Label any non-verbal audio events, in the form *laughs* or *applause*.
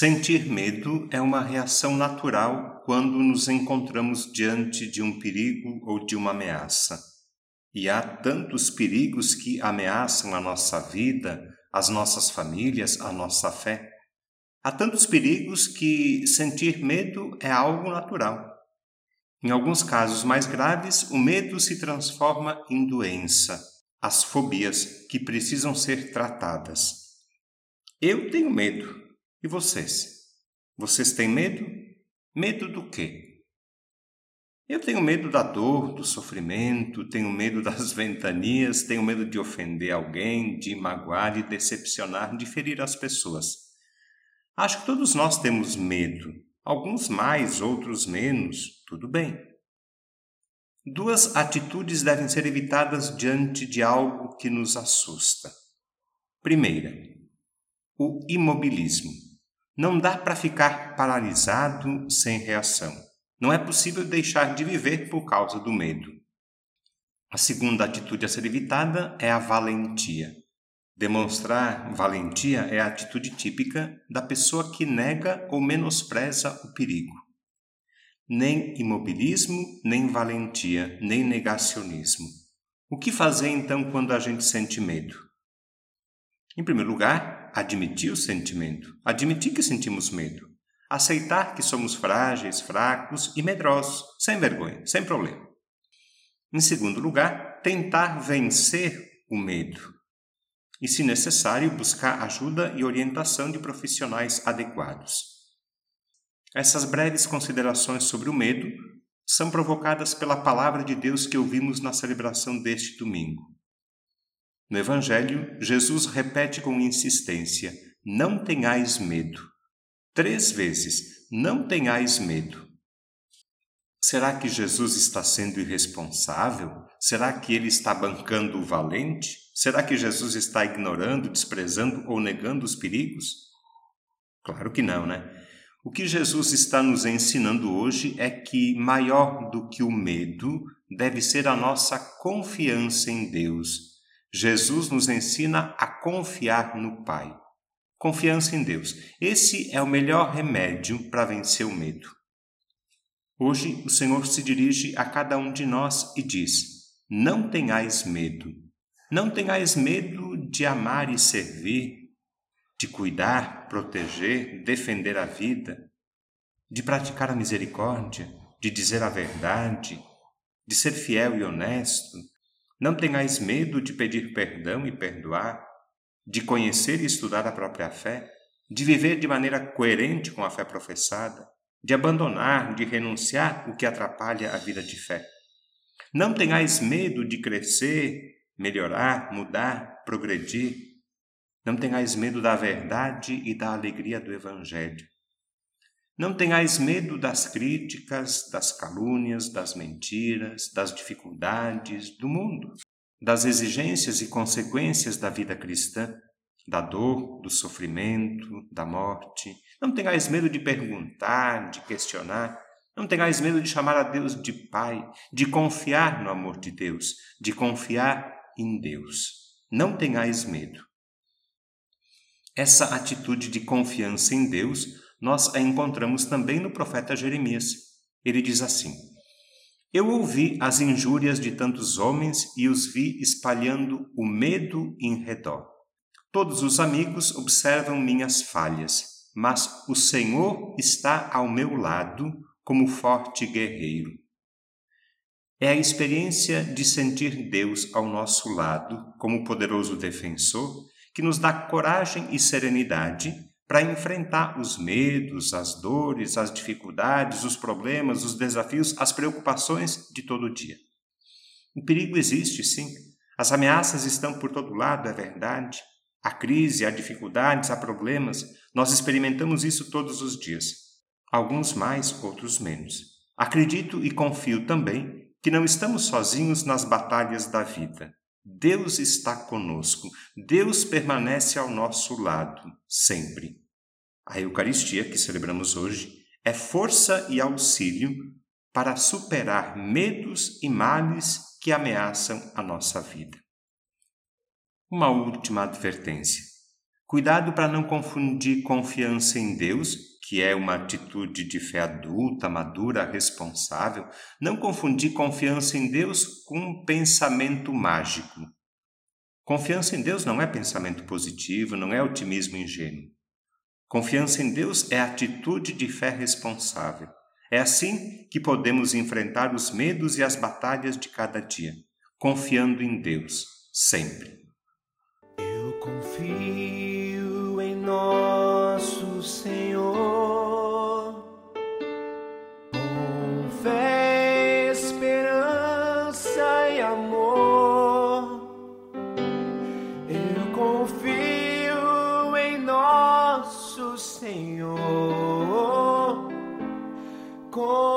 Sentir medo é uma reação natural quando nos encontramos diante de um perigo ou de uma ameaça. E há tantos perigos que ameaçam a nossa vida, as nossas famílias, a nossa fé. Há tantos perigos que sentir medo é algo natural. Em alguns casos mais graves, o medo se transforma em doença, as fobias que precisam ser tratadas. Eu tenho medo. E vocês? Vocês têm medo? Medo do quê? Eu tenho medo da dor, do sofrimento, tenho medo *laughs* das ventanias, tenho medo de ofender alguém, de magoar, de decepcionar, de ferir as pessoas. Acho que todos nós temos medo, alguns mais, outros menos, tudo bem. Duas atitudes devem ser evitadas diante de algo que nos assusta. Primeira, o imobilismo. Não dá para ficar paralisado sem reação. Não é possível deixar de viver por causa do medo. A segunda atitude a ser evitada é a valentia. Demonstrar valentia é a atitude típica da pessoa que nega ou menospreza o perigo. Nem imobilismo, nem valentia, nem negacionismo. O que fazer então quando a gente sente medo? Em primeiro lugar, admitir o sentimento, admitir que sentimos medo, aceitar que somos frágeis, fracos e medrosos, sem vergonha, sem problema. Em segundo lugar, tentar vencer o medo e, se necessário, buscar ajuda e orientação de profissionais adequados. Essas breves considerações sobre o medo são provocadas pela palavra de Deus que ouvimos na celebração deste domingo. No Evangelho, Jesus repete com insistência: Não tenhais medo. Três vezes: Não tenhais medo. Será que Jesus está sendo irresponsável? Será que ele está bancando o valente? Será que Jesus está ignorando, desprezando ou negando os perigos? Claro que não, né? O que Jesus está nos ensinando hoje é que maior do que o medo deve ser a nossa confiança em Deus, Jesus nos ensina a confiar no Pai. Confiança em Deus. Esse é o melhor remédio para vencer o medo. Hoje o Senhor se dirige a cada um de nós e diz: Não tenhais medo. Não tenhais medo de amar e servir, de cuidar, proteger, defender a vida, de praticar a misericórdia, de dizer a verdade, de ser fiel e honesto, não tenhais medo de pedir perdão e perdoar, de conhecer e estudar a própria fé, de viver de maneira coerente com a fé professada, de abandonar, de renunciar o que atrapalha a vida de fé. Não tenhais medo de crescer, melhorar, mudar, progredir. Não tenhais medo da verdade e da alegria do Evangelho. Não tenhais medo das críticas, das calúnias, das mentiras, das dificuldades do mundo, das exigências e consequências da vida cristã, da dor, do sofrimento, da morte. Não tenhais medo de perguntar, de questionar. Não tenhais medo de chamar a Deus de Pai, de confiar no amor de Deus, de confiar em Deus. Não tenhais medo. Essa atitude de confiança em Deus nós a encontramos também no profeta Jeremias. Ele diz assim: Eu ouvi as injúrias de tantos homens e os vi espalhando o medo em redor. Todos os amigos observam minhas falhas, mas o Senhor está ao meu lado como forte guerreiro. É a experiência de sentir Deus ao nosso lado como poderoso defensor que nos dá coragem e serenidade para enfrentar os medos, as dores, as dificuldades, os problemas, os desafios, as preocupações de todo dia. O perigo existe, sim. As ameaças estão por todo lado, é verdade. Há crise, há dificuldades, há problemas. Nós experimentamos isso todos os dias. Alguns mais, outros menos. Acredito e confio também que não estamos sozinhos nas batalhas da vida. Deus está conosco, Deus permanece ao nosso lado, sempre. A Eucaristia, que celebramos hoje, é força e auxílio para superar medos e males que ameaçam a nossa vida. Uma última advertência. Cuidado para não confundir confiança em Deus, que é uma atitude de fé adulta, madura, responsável, não confundir confiança em Deus com pensamento mágico. Confiança em Deus não é pensamento positivo, não é otimismo ingênuo. Confiança em Deus é atitude de fé responsável. É assim que podemos enfrentar os medos e as batalhas de cada dia, confiando em Deus, sempre. Eu confio nosso Senhor. Com fé, esperança e amor, eu confio em nosso Senhor. Com